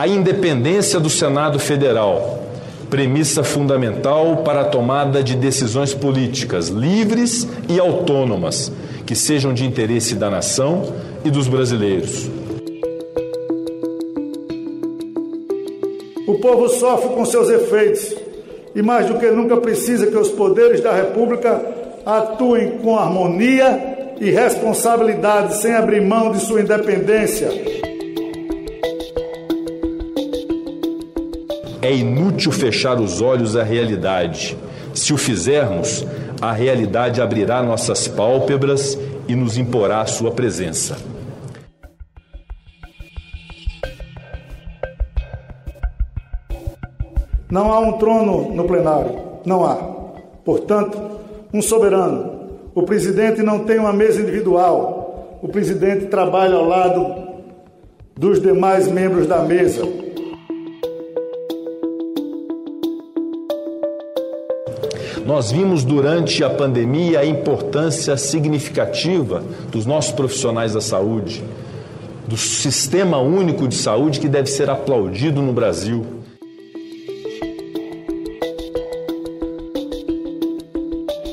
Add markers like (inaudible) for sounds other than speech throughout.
A independência do Senado Federal, premissa fundamental para a tomada de decisões políticas livres e autônomas, que sejam de interesse da nação e dos brasileiros. O povo sofre com seus efeitos e, mais do que nunca, precisa que os poderes da República atuem com harmonia e responsabilidade, sem abrir mão de sua independência É inútil fechar os olhos à realidade. Se o fizermos, a realidade abrirá nossas pálpebras e nos imporá sua presença. Não há um trono no plenário, não há. Portanto, um soberano. O presidente não tem uma mesa individual. O presidente trabalha ao lado dos demais membros da mesa. Nós vimos durante a pandemia a importância significativa dos nossos profissionais da saúde, do sistema único de saúde que deve ser aplaudido no Brasil.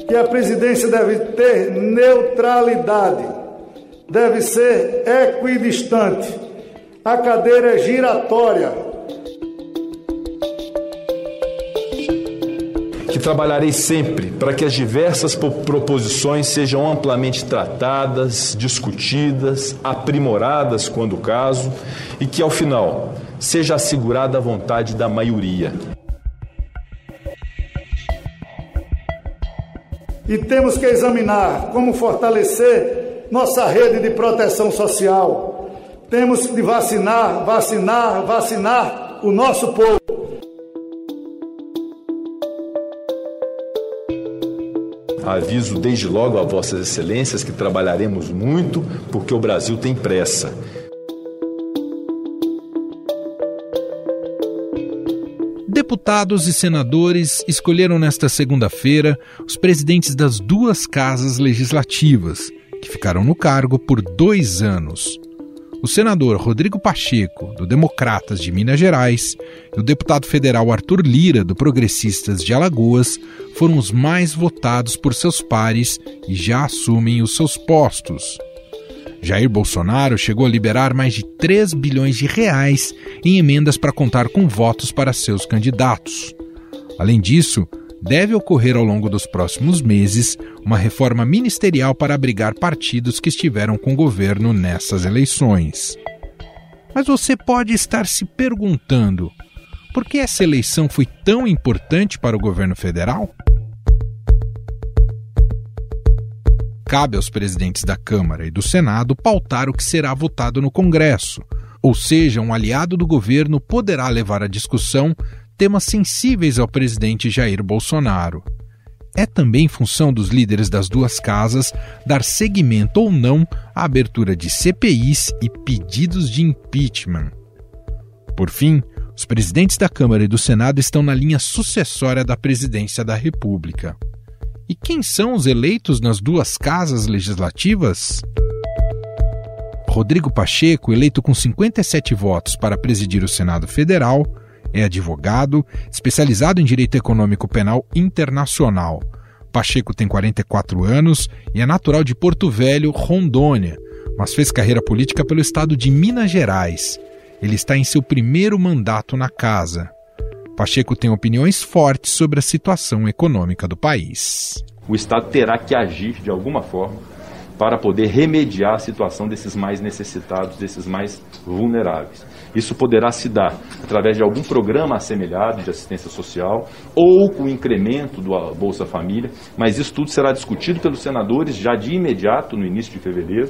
Que a presidência deve ter neutralidade, deve ser equidistante. A cadeira é giratória que trabalharei sempre para que as diversas proposições sejam amplamente tratadas, discutidas, aprimoradas quando o caso e que, ao final, seja assegurada a vontade da maioria. E temos que examinar como fortalecer nossa rede de proteção social. Temos de vacinar, vacinar, vacinar o nosso povo. Aviso desde logo a Vossas Excelências que trabalharemos muito porque o Brasil tem pressa. Deputados e senadores escolheram nesta segunda-feira os presidentes das duas casas legislativas, que ficaram no cargo por dois anos o senador Rodrigo Pacheco, do Democratas de Minas Gerais, e o deputado federal Arthur Lira, do Progressistas de Alagoas, foram os mais votados por seus pares e já assumem os seus postos. Jair Bolsonaro chegou a liberar mais de 3 bilhões de reais em emendas para contar com votos para seus candidatos. Além disso, deve ocorrer ao longo dos próximos meses uma reforma ministerial para abrigar partidos que estiveram com o governo nessas eleições. Mas você pode estar se perguntando: por que essa eleição foi tão importante para o governo federal? Cabe aos presidentes da Câmara e do Senado pautar o que será votado no Congresso, ou seja, um aliado do governo poderá levar à discussão temas sensíveis ao presidente Jair Bolsonaro. É também função dos líderes das duas casas dar seguimento ou não à abertura de CPIs e pedidos de impeachment. Por fim, os presidentes da Câmara e do Senado estão na linha sucessória da presidência da República. E quem são os eleitos nas duas casas legislativas? Rodrigo Pacheco, eleito com 57 votos para presidir o Senado Federal, é advogado, especializado em direito econômico penal internacional. Pacheco tem 44 anos e é natural de Porto Velho, Rondônia, mas fez carreira política pelo estado de Minas Gerais. Ele está em seu primeiro mandato na casa. Pacheco tem opiniões fortes sobre a situação econômica do país. O Estado terá que agir de alguma forma para poder remediar a situação desses mais necessitados, desses mais vulneráveis. Isso poderá se dar através de algum programa assemelhado de assistência social ou com o incremento do Bolsa Família, mas isso tudo será discutido pelos senadores já de imediato, no início de fevereiro,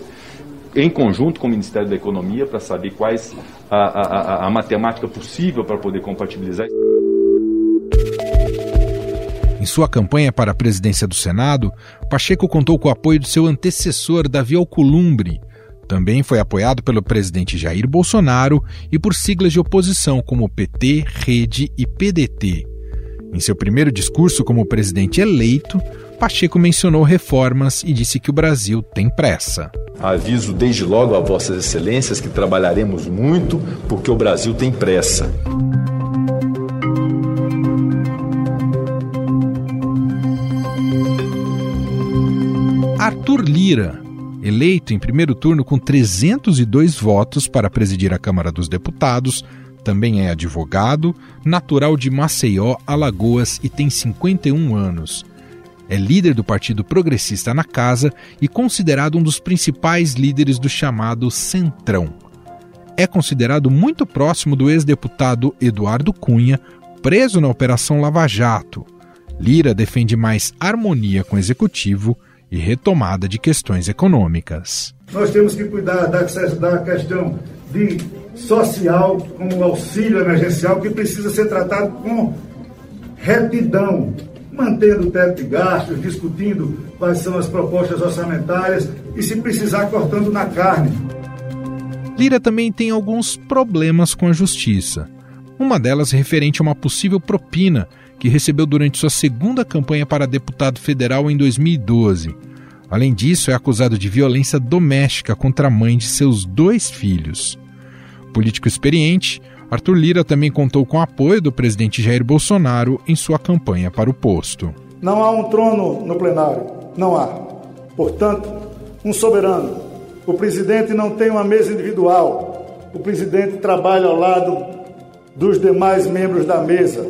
em conjunto com o Ministério da Economia, para saber quais a, a, a, matemática possível para poder compatibilizar. Em sua campanha para a presidência do Senado, Pacheco contou com o apoio do seu antecessor, Davi Alcolumbre. Também foi apoiado pelo presidente Jair Bolsonaro e por siglas de oposição como PT, Rede e PDT. Em seu primeiro discurso como presidente eleito, Pacheco mencionou reformas e disse que o Brasil tem pressa. Aviso desde logo a Vossas Excelências que trabalharemos muito porque o Brasil tem pressa. Arthur Lira, eleito em primeiro turno com 302 votos para presidir a Câmara dos Deputados, também é advogado, natural de Maceió, Alagoas e tem 51 anos. É líder do Partido Progressista na Casa e considerado um dos principais líderes do chamado Centrão. É considerado muito próximo do ex-deputado Eduardo Cunha, preso na Operação Lava Jato. Lira defende mais harmonia com o executivo e retomada de questões econômicas. Nós temos que cuidar da, da questão de social, como o auxílio emergencial, que precisa ser tratado com retidão, mantendo o teto de gastos, discutindo quais são as propostas orçamentárias e, se precisar, cortando na carne. Lira também tem alguns problemas com a justiça. Uma delas referente a uma possível propina que recebeu durante sua segunda campanha para deputado federal em 2012. Além disso, é acusado de violência doméstica contra a mãe de seus dois filhos. Político experiente, Arthur Lira também contou com o apoio do presidente Jair Bolsonaro em sua campanha para o posto. Não há um trono no plenário, não há. Portanto, um soberano. O presidente não tem uma mesa individual. O presidente trabalha ao lado dos demais membros da mesa.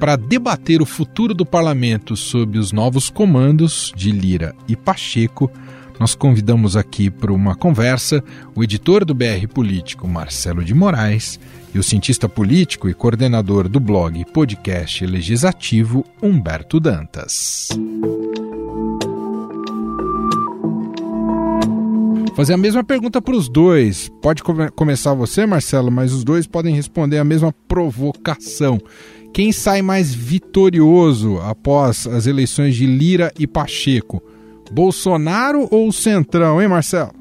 Para debater o futuro do parlamento sob os novos comandos de Lira e Pacheco, nós convidamos aqui para uma conversa o editor do BR Político, Marcelo de Moraes, e o cientista político e coordenador do blog Podcast Legislativo, Humberto Dantas. Fazer a mesma pergunta para os dois. Pode come começar você, Marcelo, mas os dois podem responder a mesma provocação. Quem sai mais vitorioso após as eleições de Lira e Pacheco? Bolsonaro ou o Centrão, hein, Marcelo?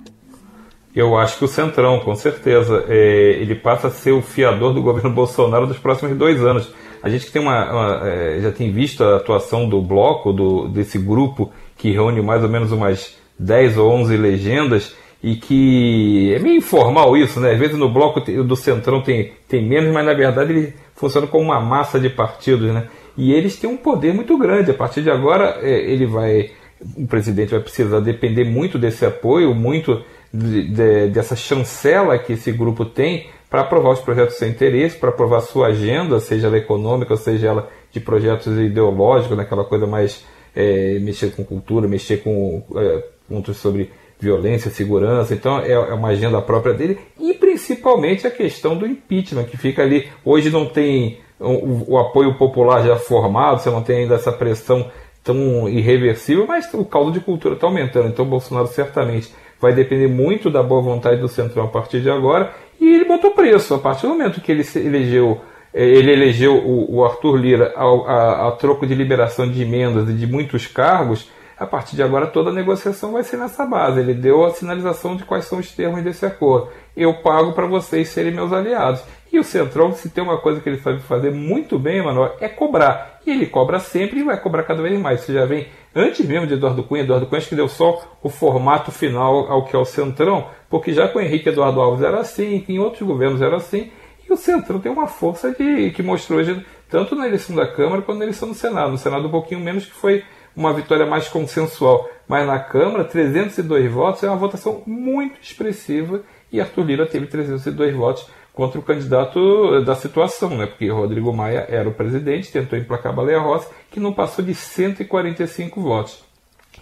Eu acho que o Centrão, com certeza. É, ele passa a ser o fiador do governo (laughs) Bolsonaro dos próximos dois anos. A gente que tem uma, uma é, já tem visto a atuação do bloco, do, desse grupo que reúne mais ou menos umas 10 ou 11 legendas e que é meio informal isso, né? Às vezes no bloco do Centrão tem, tem menos, mas na verdade ele funciona como uma massa de partidos, né? E eles têm um poder muito grande. A partir de agora, é, ele vai, o presidente vai precisar depender muito desse apoio, muito de, de, dessa chancela que esse grupo tem para aprovar os projetos sem interesse, para aprovar sua agenda, seja ela econômica, seja ela de projetos ideológicos, naquela coisa mais é, mexer com cultura, mexer com é, pontos sobre violência, segurança. Então é, é uma agenda própria dele e principalmente a questão do impeachment, que fica ali. Hoje não tem o, o apoio popular já formado, você não tem ainda essa pressão tão irreversível, mas o caldo de cultura está aumentando. Então Bolsonaro certamente vai depender muito da boa vontade do Centrão a partir de agora. E ele botou preço. A partir do momento que ele elegeu, eh, ele elegeu o, o Arthur Lira a, a, a troco de liberação de emendas e de muitos cargos, a partir de agora toda a negociação vai ser nessa base. Ele deu a sinalização de quais são os termos desse acordo. Eu pago para vocês serem meus aliados. E o Centrão, se tem uma coisa que ele sabe fazer muito bem, Emanuel, é cobrar. E ele cobra sempre e vai cobrar cada vez mais. Você já vem antes mesmo de Eduardo Cunha, Eduardo Cunha acho que deu só o formato final ao que é o Centrão, porque já com Henrique Eduardo Alves era assim, em outros governos era assim, e o Centrão tem uma força de, que mostrou hoje, tanto na eleição da Câmara quanto na eleição do Senado. No Senado um pouquinho menos, que foi uma vitória mais consensual. Mas na Câmara, 302 votos é uma votação muito expressiva e Arthur Lira teve 302 votos contra o candidato da situação, né? porque Rodrigo Maia era o presidente, tentou emplacar Baleia Rossi, que não passou de 145 votos.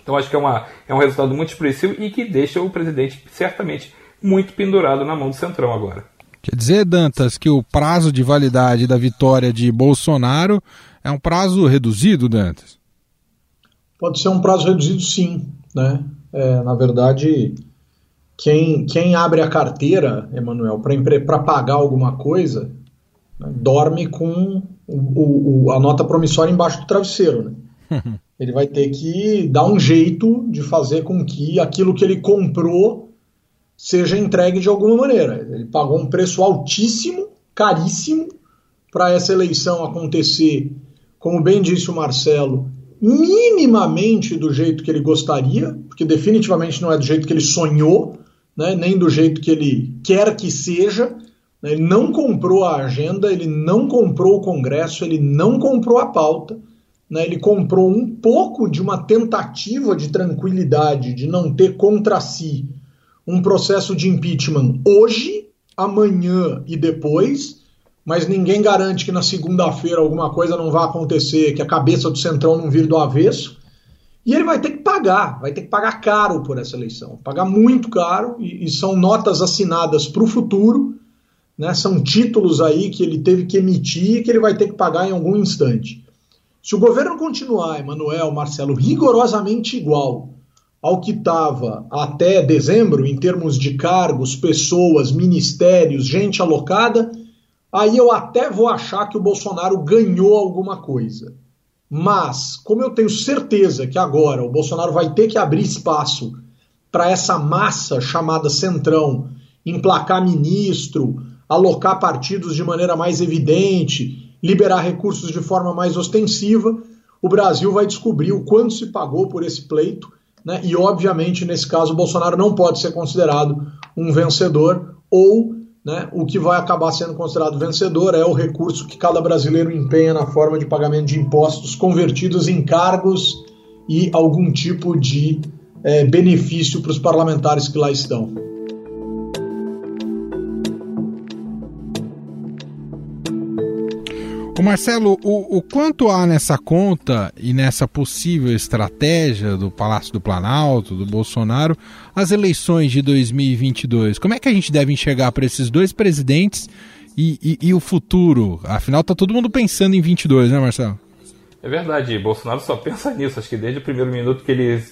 Então acho que é, uma, é um resultado muito expressivo e que deixa o presidente certamente muito pendurado na mão do Centrão agora. Quer dizer, Dantas, que o prazo de validade da vitória de Bolsonaro é um prazo reduzido, Dantas? Pode ser um prazo reduzido, sim. Né? É, na verdade, quem, quem abre a carteira, Emanuel, para pagar alguma coisa, né, dorme com o, o, a nota promissória embaixo do travesseiro. Né? (laughs) ele vai ter que dar um jeito de fazer com que aquilo que ele comprou seja entregue de alguma maneira. Ele pagou um preço altíssimo, caríssimo, para essa eleição acontecer, como bem disse o Marcelo, minimamente do jeito que ele gostaria, porque definitivamente não é do jeito que ele sonhou, né, nem do jeito que ele quer que seja. Né, ele não comprou a agenda, ele não comprou o Congresso, ele não comprou a pauta. Né, ele comprou um pouco de uma tentativa de tranquilidade, de não ter contra si um processo de impeachment hoje, amanhã e depois, mas ninguém garante que na segunda-feira alguma coisa não vá acontecer, que a cabeça do Centrão não vire do avesso. E ele vai ter que pagar, vai ter que pagar caro por essa eleição, pagar muito caro, e, e são notas assinadas para o futuro, né? são títulos aí que ele teve que emitir e que ele vai ter que pagar em algum instante. Se o governo continuar, Emanuel, Marcelo, rigorosamente igual ao que estava até dezembro, em termos de cargos, pessoas, ministérios, gente alocada, aí eu até vou achar que o Bolsonaro ganhou alguma coisa. Mas, como eu tenho certeza que agora o Bolsonaro vai ter que abrir espaço para essa massa chamada Centrão emplacar ministro, alocar partidos de maneira mais evidente, liberar recursos de forma mais ostensiva, o Brasil vai descobrir o quanto se pagou por esse pleito, né? e obviamente nesse caso o Bolsonaro não pode ser considerado um vencedor ou né, o que vai acabar sendo considerado vencedor é o recurso que cada brasileiro empenha na forma de pagamento de impostos convertidos em cargos e algum tipo de é, benefício para os parlamentares que lá estão. O Marcelo, o, o, quanto há nessa conta e nessa possível estratégia do Palácio do Planalto, do Bolsonaro, as eleições de 2022? Como é que a gente deve enxergar para esses dois presidentes e, e, e, o futuro? Afinal, tá todo mundo pensando em 22, né, Marcelo? É verdade, Bolsonaro só pensa nisso. Acho que desde o primeiro minuto que ele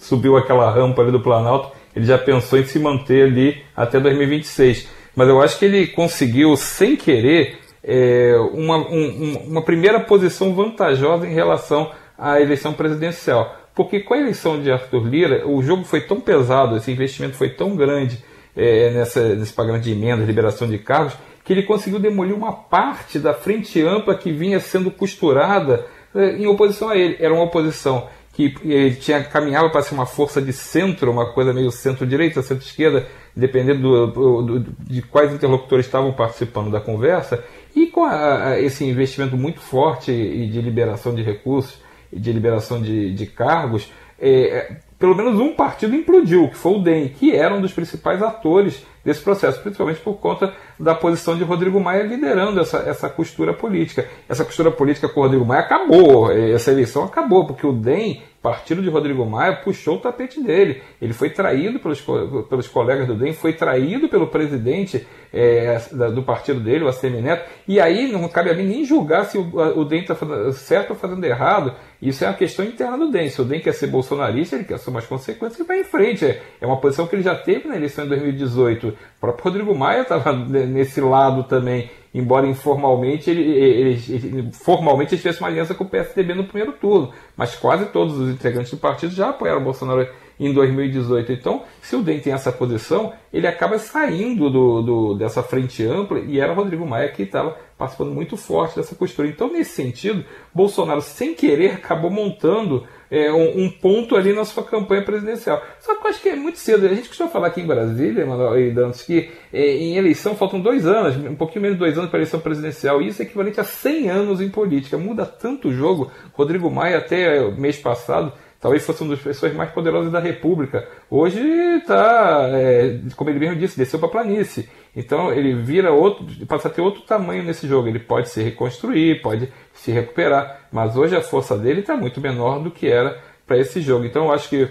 subiu aquela rampa ali do Planalto, ele já pensou em se manter ali até 2026. Mas eu acho que ele conseguiu, sem querer, é, uma, um, uma primeira posição vantajosa em relação à eleição presidencial. Porque com a eleição de Arthur Lira, o jogo foi tão pesado, esse investimento foi tão grande é, nessa, nesse pagamento de emendas, liberação de cargos, que ele conseguiu demolir uma parte da frente ampla que vinha sendo costurada é, em oposição a ele. Era uma oposição que ele tinha, caminhava para ser uma força de centro, uma coisa meio centro-direita, centro-esquerda, dependendo do, do, do, de quais interlocutores estavam participando da conversa, e com a, a, esse investimento muito forte de liberação de recursos e de liberação de, de cargos, é, pelo menos um partido implodiu, que foi o DEM, que era um dos principais atores desse processo, principalmente por conta da posição de Rodrigo Maia liderando essa, essa costura política. Essa costura política com o Rodrigo Maia acabou, essa eleição acabou, porque o DEM partido de Rodrigo Maia puxou o tapete dele. Ele foi traído pelos, pelos colegas do DEM, foi traído pelo presidente é, do partido dele, o ACM Neto, e aí não cabe a mim nem julgar se o, o DEM está certo ou fazendo errado. Isso é uma questão interna do DEM. Se o DEM quer ser bolsonarista, ele quer assumir as consequências e vai em frente. É, é uma posição que ele já teve na eleição de 2018. O próprio Rodrigo Maia estava nesse lado também embora informalmente ele, ele, ele, formalmente ele tivesse uma aliança com o PSDB no primeiro turno, mas quase todos os integrantes do partido já apoiaram o Bolsonaro em 2018. Então, se o DEM tem essa posição, ele acaba saindo do, do, dessa frente ampla e era Rodrigo Maia que estava participando muito forte dessa costura. Então, nesse sentido, Bolsonaro, sem querer, acabou montando é, um, um, ponto ali na sua campanha presidencial. Só que eu acho que é muito cedo. A gente costuma falar aqui em Brasília, Manuel e Dantes, que é, em eleição faltam dois anos, um pouquinho menos de dois anos para a eleição presidencial. E isso é equivalente a 100 anos em política. Muda tanto o jogo. Rodrigo Maia, até mês passado, talvez fosse uma das pessoas mais poderosas da República. Hoje está, é, como ele mesmo disse, desceu para a planície. Então ele vira outro, passa a ter outro tamanho nesse jogo. Ele pode se reconstruir, pode se recuperar, mas hoje a força dele está muito menor do que era para esse jogo. Então eu acho que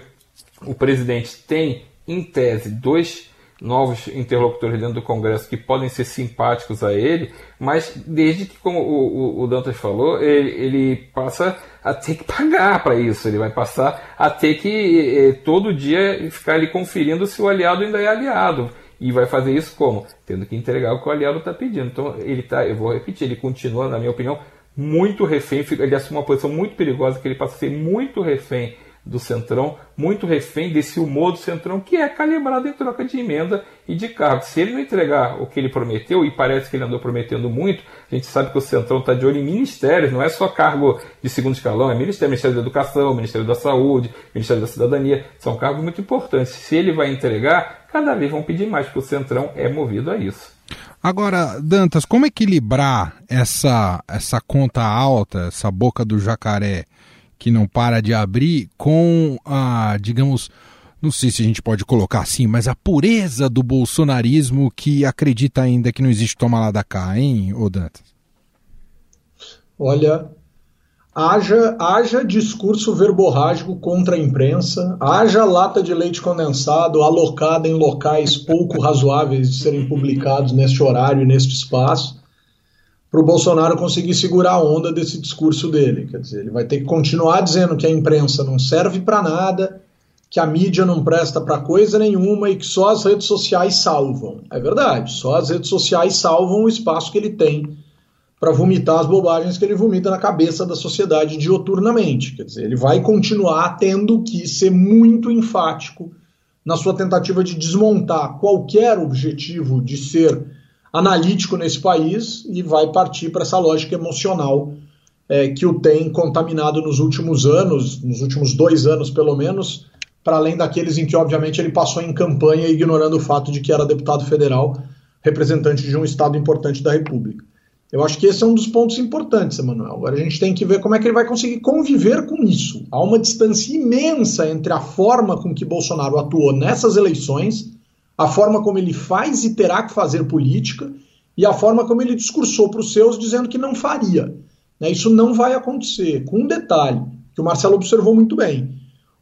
o presidente tem, em tese, dois novos interlocutores dentro do Congresso que podem ser simpáticos a ele, mas desde que, como o, o, o Dantas falou, ele, ele, passa a ter que pagar para isso, ele vai passar a ter que eh, todo dia ficar ali conferindo se o aliado ainda é aliado. E vai fazer isso como? Tendo que entregar o que o aliado está pedindo. Então, ele está, eu vou repetir, ele continua, na minha opinião, muito refém, ele assume uma posição muito perigosa, que ele passa a ser muito refém do Centrão, muito refém desse humor do Centrão, que é calibrado em troca de emenda e de cargo. Se ele não entregar o que ele prometeu, e parece que ele andou prometendo muito, a gente sabe que o Centrão está de olho em ministérios, não é só cargo de segundo escalão, é ministério, Ministério da Educação, Ministério da Saúde, Ministério da Cidadania, são cargos muito importantes. Se ele vai entregar, cada vez vão pedir mais, porque o Centrão é movido a isso. Agora, Dantas, como equilibrar essa, essa conta alta, essa boca do jacaré que não para de abrir, com a, digamos, não sei se a gente pode colocar assim, mas a pureza do bolsonarismo que acredita ainda que não existe toma lá da cá, hein, ô Dantas? Olha, haja, haja discurso verborrágico contra a imprensa, haja lata de leite condensado alocada em locais pouco razoáveis de serem publicados neste horário e neste espaço, para o Bolsonaro conseguir segurar a onda desse discurso dele. Quer dizer, ele vai ter que continuar dizendo que a imprensa não serve para nada, que a mídia não presta para coisa nenhuma e que só as redes sociais salvam. É verdade, só as redes sociais salvam o espaço que ele tem para vomitar as bobagens que ele vomita na cabeça da sociedade dioturnamente. Quer dizer, ele vai continuar tendo que ser muito enfático na sua tentativa de desmontar qualquer objetivo de ser analítico nesse país e vai partir para essa lógica emocional é, que o tem contaminado nos últimos anos, nos últimos dois anos pelo menos, para além daqueles em que, obviamente, ele passou em campanha ignorando o fato de que era deputado federal, representante de um estado importante da República. Eu acho que esse é um dos pontos importantes, Emanuel. Agora a gente tem que ver como é que ele vai conseguir conviver com isso. Há uma distância imensa entre a forma com que Bolsonaro atuou nessas eleições a forma como ele faz e terá que fazer política e a forma como ele discursou para os seus dizendo que não faria. Né? Isso não vai acontecer. Com um detalhe que o Marcelo observou muito bem: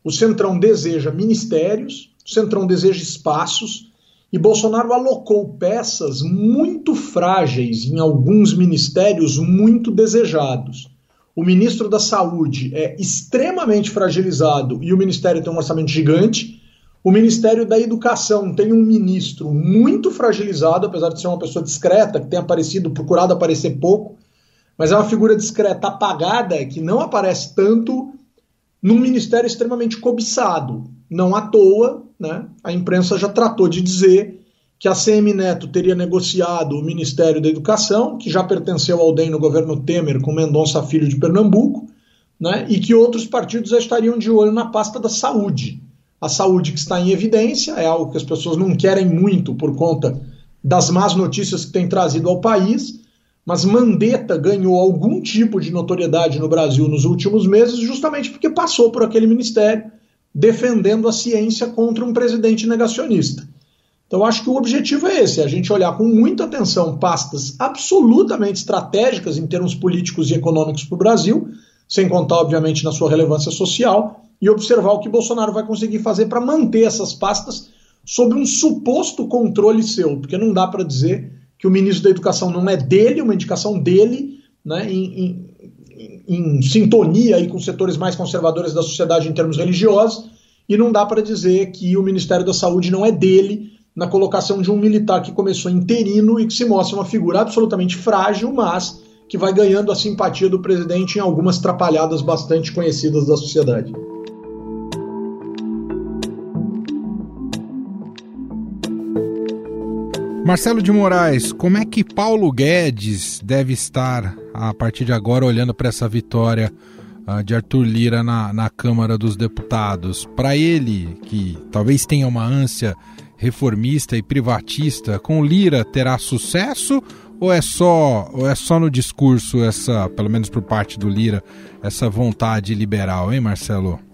o Centrão deseja ministérios, o Centrão deseja espaços e Bolsonaro alocou peças muito frágeis em alguns ministérios muito desejados. O ministro da Saúde é extremamente fragilizado e o ministério tem um orçamento gigante. O Ministério da Educação tem um ministro muito fragilizado, apesar de ser uma pessoa discreta, que tem aparecido, procurado aparecer pouco, mas é uma figura discreta, apagada, que não aparece tanto num ministério extremamente cobiçado. Não à toa, né, a imprensa já tratou de dizer que a CM Neto teria negociado o Ministério da Educação, que já pertenceu ao DEM no governo Temer, com Mendonça Filho de Pernambuco, né, e que outros partidos já estariam de olho na pasta da saúde a saúde que está em evidência, é algo que as pessoas não querem muito por conta das más notícias que tem trazido ao país, mas Mandetta ganhou algum tipo de notoriedade no Brasil nos últimos meses, justamente porque passou por aquele ministério defendendo a ciência contra um presidente negacionista. Então, acho que o objetivo é esse: é a gente olhar com muita atenção pastas absolutamente estratégicas em termos políticos e econômicos para o Brasil, sem contar, obviamente, na sua relevância social, e observar o que Bolsonaro vai conseguir fazer para manter essas pastas sob um suposto controle seu, porque não dá para dizer que o ministro da Educação não é dele, uma indicação dele, né, em, em, em sintonia aí com setores mais conservadores da sociedade em termos religiosos, e não dá para dizer que o Ministério da Saúde não é dele na colocação de um militar que começou interino e que se mostra uma figura absolutamente frágil, mas que vai ganhando a simpatia do presidente em algumas trapalhadas bastante conhecidas da sociedade. Marcelo de Moraes, como é que Paulo Guedes deve estar a partir de agora olhando para essa vitória uh, de Arthur Lira na, na Câmara dos Deputados? Para ele, que talvez tenha uma ânsia reformista e privatista, com Lira terá sucesso ou é só ou é só no discurso essa, pelo menos por parte do Lira, essa vontade liberal, hein, Marcelo?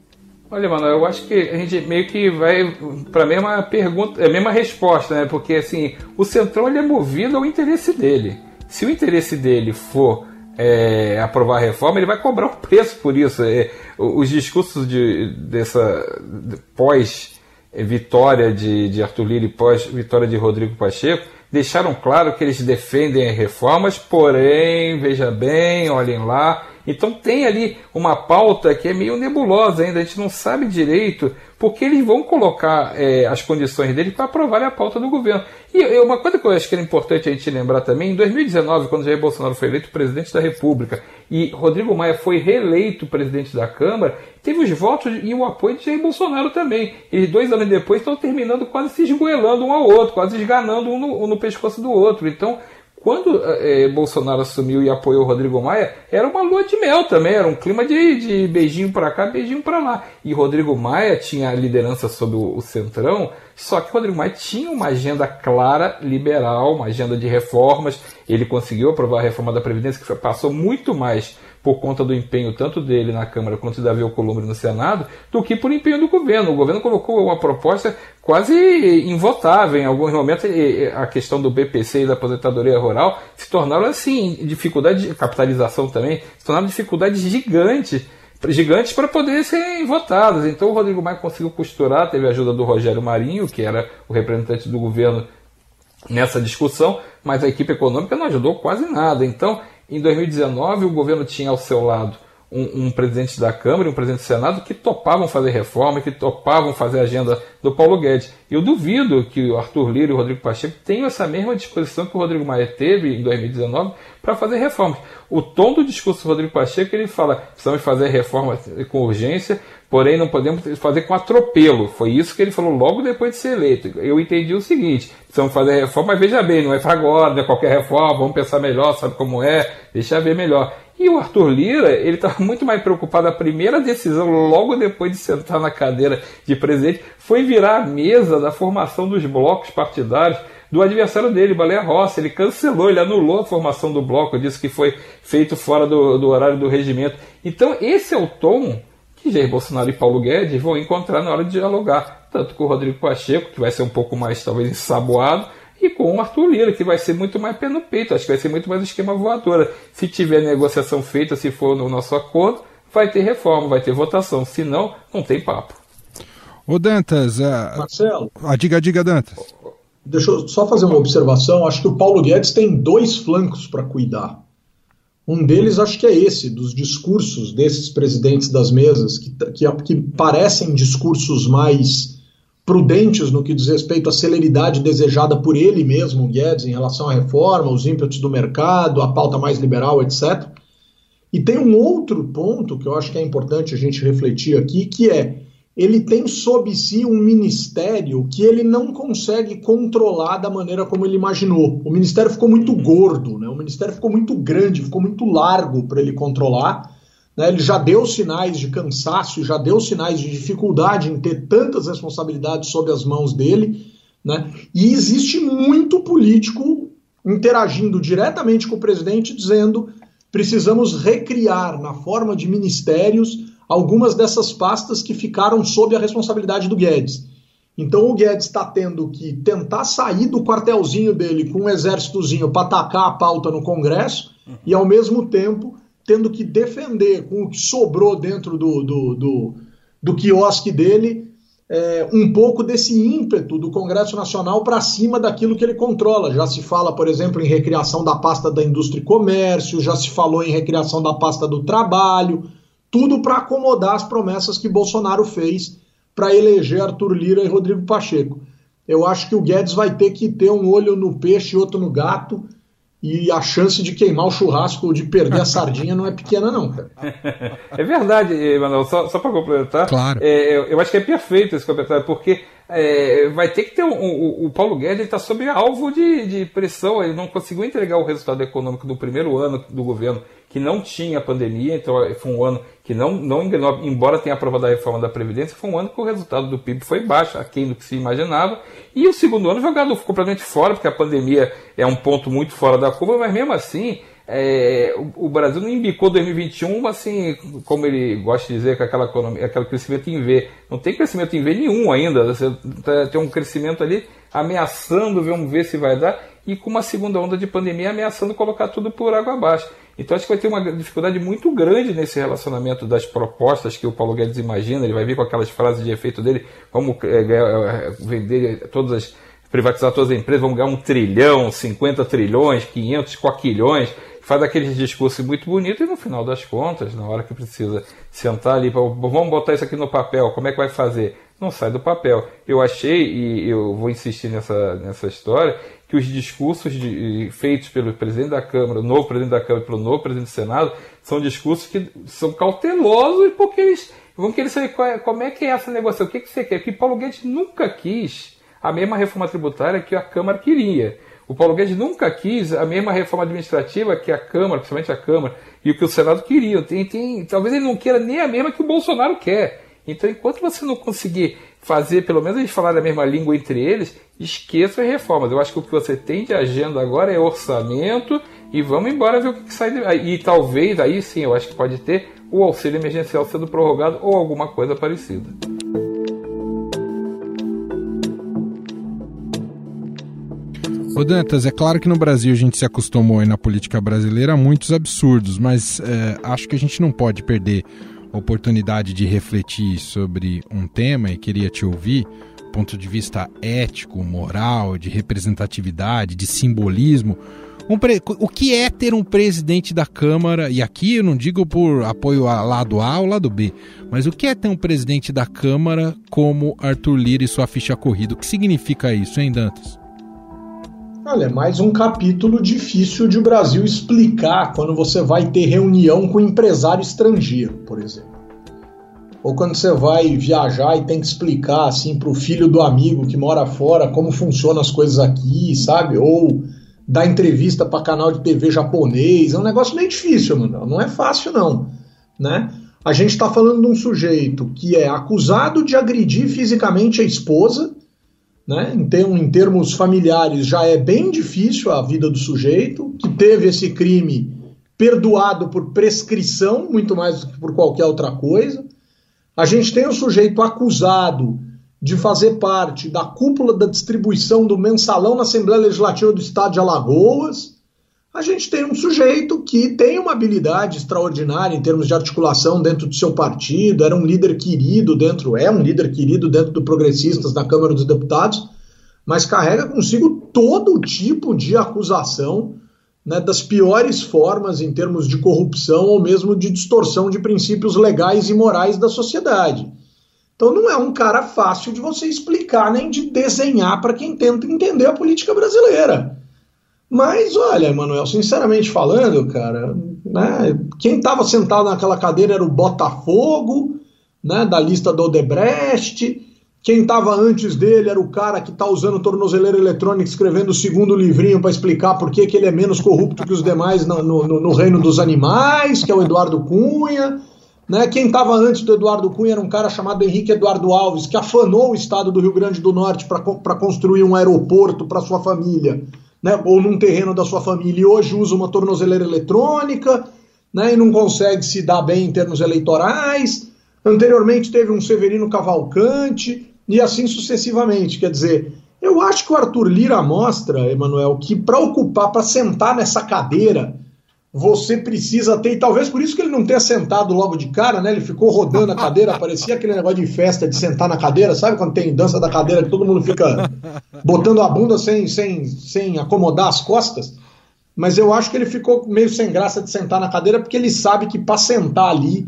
Olha, mano, eu acho que a gente meio que vai para a mesma pergunta, é a mesma resposta, né? Porque assim, o Centrão ele é movido ao interesse dele. Se o interesse dele for é, aprovar a reforma, ele vai cobrar um preço por isso. É, os discursos de, dessa de, pós vitória de, de Arthur Lira e pós vitória de Rodrigo Pacheco deixaram claro que eles defendem reformas, porém, veja bem, olhem lá, Então tem ali uma pauta que é meio nebulosa ainda, a gente não sabe direito porque eles vão colocar é, as condições deles para aprovar a pauta do governo. E uma coisa que eu acho que era importante a gente lembrar também, em 2019, quando Jair Bolsonaro foi eleito presidente da República e Rodrigo Maia foi reeleito presidente da Câmara, teve os votos e o apoio de Jair Bolsonaro também. E dois anos depois estão terminando quase se esgoelando um ao outro, quase esganando um no, um no pescoço do outro. Então, quando é, Bolsonaro assumiu e apoiou o Rodrigo Maia, era uma lua de mel também, era um clima de, de beijinho para cá, beijinho para lá. E Rodrigo Maia tinha a liderança sobre o, o Centrão, só que Rodrigo Maia tinha uma agenda clara, liberal, uma agenda de reformas. Ele conseguiu aprovar a reforma da Previdência, que passou muito mais por conta do empenho tanto dele na Câmara quanto Davi Alcolumbre no Senado, do que por empenho do governo. O governo colocou uma proposta quase invotável. Em alguns momentos, a questão do BPC e da aposentadoria rural se tornaram, assim, dificuldade de capitalização também, se tornaram dificuldades gigantes gigantes para poder serem votadas. Então o Rodrigo Maia conseguiu costurar, teve a ajuda do Rogério Marinho, que era o representante do governo nessa discussão, mas a equipe econômica não ajudou quase nada. Então em 2019, o governo tinha ao seu lado um, um, presidente da Câmara e um presidente do Senado que topavam fazer reforma, que topavam fazer a agenda do Paulo Guedes. Eu duvido que o Arthur Lira e o Rodrigo Pacheco tenham essa mesma disposição que o Rodrigo Maia teve em 2019 para fazer reformas. O tom do discurso do Rodrigo Pacheco ele fala: precisamos fazer reforma com urgência, porém não podemos fazer com atropelo. Foi isso que ele falou logo depois de ser eleito. Eu entendi o seguinte: precisamos fazer reforma, mas veja bem, não é para agora, não é qualquer reforma, vamos pensar melhor, sabe como é, deixa ver melhor. E o Arthur Lira, ele estava muito mais preocupado. A primeira decisão, logo depois de sentar na cadeira de presidente, foi virar a mesa da formação dos blocos partidários do adversário dele, Baleia Rossi. Ele cancelou, ele anulou a formação do bloco, disse que foi feito fora do, do horário do regimento. Então, esse é o tom que Jair Bolsonaro e Paulo Guedes vão encontrar na hora de dialogar, tanto com o Rodrigo Pacheco, que vai ser um pouco mais talvez ensaboado, e com o Arthur Lira, que vai ser muito mais pé no peito, acho que vai ser muito mais esquema voadora. Se tiver negociação feita, se for no nosso acordo, vai ter reforma, vai ter votação, se não, não tem papo. Ô Dantas, a... Marcelo. A diga, diga, Dantas. Deixa eu só fazer uma observação. Acho que o Paulo Guedes tem dois flancos para cuidar. Um deles acho que é esse, dos discursos desses presidentes das mesas, que, que, que, parecem discursos mais prudentes no que diz respeito à celeridade desejada por ele mesmo, Guedes, em relação à reforma, os ímpetos do mercado, a pauta mais liberal, etc. E tem um outro ponto que eu acho que é importante a gente refletir aqui, que é ele tem sob si um ministério que ele não consegue controlar da maneira como ele imaginou. O ministério ficou muito gordo, né? o ministério ficou muito grande, ficou muito largo para ele controlar. Né? Ele já deu sinais de cansaço, já deu sinais de dificuldade em ter tantas responsabilidades sob as mãos dele. Né? E existe muito político interagindo diretamente com o presidente, dizendo precisamos recriar na forma de ministérios algumas dessas pastas que ficaram sob a responsabilidade do Guedes. Então o Guedes está tendo que tentar sair do quartelzinho dele com um exércitozinho para atacar a pauta no Congresso uhum. e, ao mesmo tempo, tendo que defender com o que sobrou dentro do, do, do, do quiosque dele é, um pouco desse ímpeto do Congresso Nacional para cima daquilo que ele controla. Já se fala, por exemplo, em recriação da pasta da indústria e comércio, já se falou em recriação da pasta do trabalho tudo para acomodar as promessas que Bolsonaro fez para eleger Arthur Lira e Rodrigo Pacheco. Eu acho que o Guedes vai ter que ter um olho no peixe e outro no gato, e a chance de queimar o churrasco ou de perder a sardinha não é pequena, não, cara. (laughs) É verdade, Emanuel, só, só para complementar. Claro. É, eu acho que é perfeito esse comentário, porque é, vai ter que ter um, um, o Paulo Guedes está sob alvo de, de pressão, ele não conseguiu entregar o resultado econômico do primeiro ano do governo, que não tinha pandemia, então foi um ano que não, não enganou, embora tenha aprovado a reforma da Previdência, foi um ano que o resultado do PIB foi baixo, aquém do que se imaginava, e o segundo ano jogado completamente fora, porque a pandemia é um ponto muito fora da curva, mas mesmo assim é, o, o, Brasil não embicou 2021 assim, como ele gosta de dizer, com aquela economia, aquele crescimento em V. Não tem crescimento em V nenhum ainda. Você tá, tem um crescimento ali ameaçando, vamos ver se vai dar, e com uma segunda onda de pandemia ameaçando colocar tudo por água abaixo. Então acho que vai ter uma dificuldade muito grande nesse relacionamento das propostas que o Paulo Guedes imagina. Ele vai vir com aquelas frases de efeito dele, vamos é, vender todas as privatizar todas as empresas, vamos ganhar um trilhão, 50 trilhões, 500 coquilhões faz aqueles discursos muito bonitos e no final das contas, na hora que precisa sentar ali, vamos botar isso aqui no papel, como é que vai fazer? Não sai do papel. Eu achei, e eu vou insistir nessa, nessa história, que os discursos de, feitos pelo presidente da Câmara, novo presidente da Câmara pelo novo presidente do Senado, são discursos que são cautelosos porque eles vão querer saber qual é, como é que é essa negociação, o que, que você quer. Porque Paulo Guedes nunca quis a mesma reforma tributária que a Câmara queria. O Paulo Guedes nunca quis a mesma reforma administrativa que a Câmara, principalmente a Câmara, e o que o Senado queria. Tem, tem, talvez ele não queira nem a mesma que o Bolsonaro quer. Então, enquanto você não conseguir fazer, pelo menos eles falarem a mesma língua entre eles, esqueça as reformas. Eu acho que o que você tem de agenda agora é orçamento e vamos embora ver o que, que sai. De... E talvez, aí sim, eu acho que pode ter o auxílio emergencial sendo prorrogado ou alguma coisa parecida. Ô Dantas, é claro que no Brasil a gente se acostumou aí na política brasileira a muitos absurdos, mas é, acho que a gente não pode perder oportunidade de refletir sobre um tema e queria te ouvir, ponto de vista ético, moral, de representatividade, de simbolismo. Um pre... O que é ter um presidente da Câmara, e aqui eu não digo por apoio ao lado A ou lado B, mas o que é ter um presidente da Câmara como Arthur Lira e sua ficha corrida? O que significa isso, hein, Dantas? Olha, é mais um capítulo difícil de o Brasil explicar quando você vai ter reunião com empresário estrangeiro, por exemplo. Ou quando você vai viajar e tem que explicar assim para o filho do amigo que mora fora como funcionam as coisas aqui, sabe? Ou dar entrevista para canal de TV japonês. É um negócio meio difícil, mano. Não é fácil, não. Né? A gente está falando de um sujeito que é acusado de agredir fisicamente a esposa né? Em, termos familiares, já é bem difícil a vida do sujeito, que teve esse crime perdoado por prescrição, muito mais do que por qualquer outra coisa. A gente tem o sujeito acusado de fazer parte da cúpula da distribuição do mensalão na Assembleia Legislativa do Estado de Alagoas a gente tem um sujeito que tem uma habilidade extraordinária em termos de articulação dentro do seu partido, era um líder querido dentro, é um líder querido dentro do Progressistas na Câmara dos Deputados, mas carrega consigo todo tipo de acusação né, das piores formas em termos de corrupção ou mesmo de distorção de princípios legais e morais da sociedade. Então não é um cara fácil de você explicar nem de desenhar para quem tenta entender a política brasileira. Mas, olha, Emanuel, sinceramente falando, cara, né, quem estava sentado naquela cadeira era o Botafogo, né, da lista do Odebrecht. Quem estava antes dele era o cara que está usando tornozeleira eletrônica, escrevendo o segundo livrinho para explicar por que, que ele é menos corrupto que os demais no, no, no reino dos animais, que é o Eduardo Cunha. Né? Quem estava antes do Eduardo Cunha era um cara chamado Henrique Eduardo Alves, que afanou o estado do Rio Grande do Norte para construir um aeroporto para sua família né, ou num terreno da sua família e hoje usa uma tornozeleira eletrônica né, e não consegue se dar bem em termos eleitorais. Anteriormente teve um Severino Cavalcante e assim sucessivamente. Quer dizer, eu acho que o Arthur Lira mostra, Emanuel, que para ocupar, para sentar nessa cadeira você precisa ter, e talvez por isso que ele não tenha sentado logo de cara, né? Ele ficou rodando a cadeira, (laughs) parecia aquele negócio de festa de sentar na cadeira, sabe quando tem dança da cadeira que todo mundo fica botando a bunda sem, sem, sem acomodar as costas? Mas eu acho que ele ficou meio sem graça de sentar na cadeira, porque ele sabe que para sentar ali,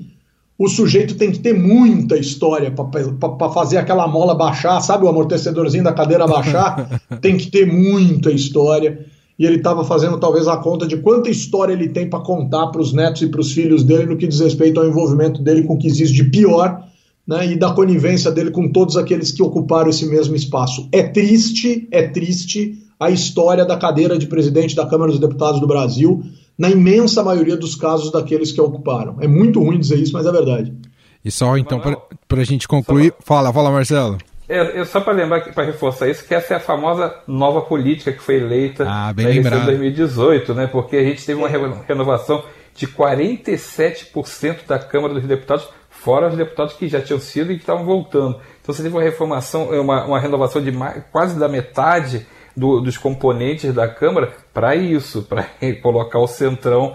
o sujeito tem que ter muita história para fazer aquela mola baixar, sabe? O amortecedorzinho da cadeira baixar, (laughs) tem que ter muita história e ele estava fazendo talvez a conta de quanta história ele tem para contar para os netos e para os filhos dele no que diz respeito ao envolvimento dele com o que existe de pior né, e da conivência dele com todos aqueles que ocuparam esse mesmo espaço. É triste, é triste a história da cadeira de presidente da Câmara dos Deputados do Brasil, na imensa maioria dos casos daqueles que a ocuparam. É muito ruim dizer isso, mas é verdade. E só então, para a gente concluir, fala, fala Marcelo. É, só para lembrar, para reforçar isso, que essa é a famosa nova política que foi eleita ah, bem na eleição de 2018, né? Porque a gente teve uma renovação de 47% da Câmara dos Deputados, fora os deputados que já tinham sido e que estavam voltando. Então você teve uma reformação, uma, uma renovação de mais, quase da metade do, dos componentes da Câmara para isso, para (laughs) colocar o centrão,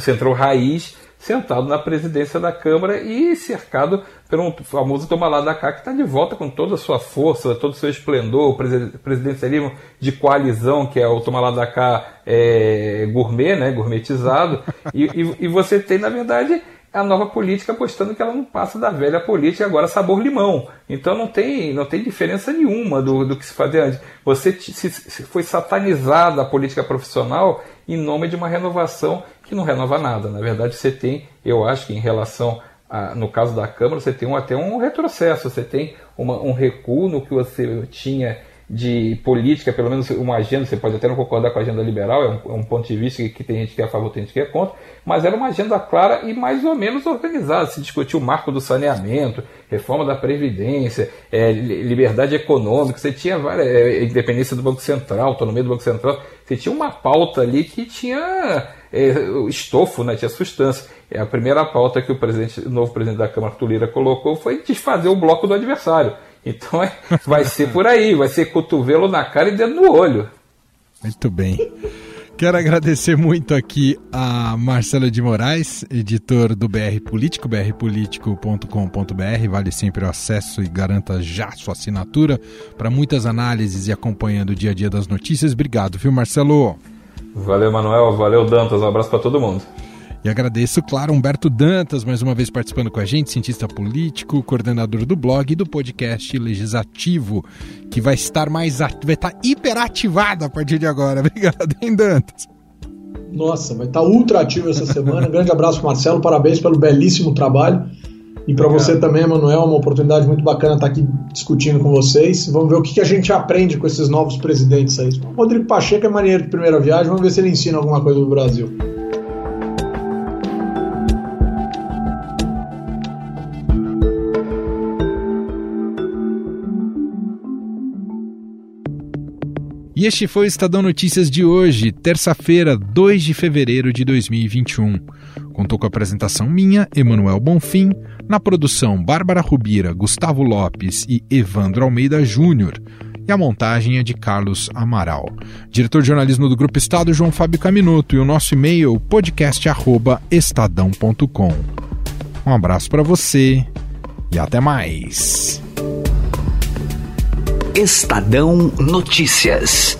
centrão raiz sentado na presidência da Câmara e cercado pelo famoso toma lá da cá, que está de volta com toda a sua força, todo o seu esplendor, o presidencialismo de coalizão, que é o toma lá da cá é, gourmet, né, gourmetizado, e, e, e você tem, na verdade, a nova política apostando que ela não passa da velha política agora sabor limão. Então não tem, não tem diferença nenhuma do, do que se fazia antes. Você se, se foi satanizada a política profissional em nome de uma renovação que não renova nada. Na verdade, você tem, eu acho que em relação a, no caso da Câmara, você tem um, até um retrocesso, você tem uma, um recuo no que você tinha de política, pelo menos uma agenda, você pode até não concordar com a agenda liberal, é um, é um ponto de vista que, que, tem gente que é a favor, tem gente que é contra, mas era uma agenda clara e mais ou menos organizada. Se discutiu o marco do saneamento, reforma da Previdência, é, liberdade econômica, você tinha várias, é, independência do Banco Central, autonomia do Banco Central, você tinha uma pauta ali que tinha é, estofo, né, tinha substância. É, a primeira pauta que o, presidente, o novo presidente da Câmara, Tulira, colocou foi desfazer o bloco do adversário. Então é, vai ser por aí, vai ser cotovelo na cara e dedo no olho. Muito bem. Quero agradecer muito aqui a Marcelo de Moraes, editor do BR Político, brpolitico.com.br. Vale sempre o acesso e garanta já sua assinatura para muitas análises e acompanhando o dia a dia das notícias. Obrigado, viu, Marcelo? Valeu, Manuel. Valeu, Dantas. Um abraço para todo mundo. E agradeço, claro, Humberto Dantas, mais uma vez participando com a gente, cientista político, coordenador do blog e do podcast legislativo, que vai estar mais vai estar hiperativado a partir de agora. (laughs) Obrigado, hein, Dantas? Nossa, vai estar ultra ativo essa semana. Um grande abraço, Marcelo, parabéns pelo belíssimo trabalho. E para você também, Emanuel, uma oportunidade muito bacana estar aqui discutindo com vocês. Vamos ver o que, que a gente aprende com esses novos presidentes aí. O Rodrigo Pacheco é maneiro de primeira viagem, vamos ver se ele ensina alguma coisa do Brasil. E este foi o Estadão Notícias de hoje, terça-feira, 2 de fevereiro de 2021. Contou com a apresentação minha, Emanuel Bonfim, na produção Bárbara Rubira, Gustavo Lopes e Evandro Almeida Júnior. E a montagem é de Carlos Amaral. Diretor de jornalismo do Grupo Estado, João Fábio Caminoto. E o nosso e-mail, podcast.estadão.com. Um abraço para você e até mais. Estadão Notícias.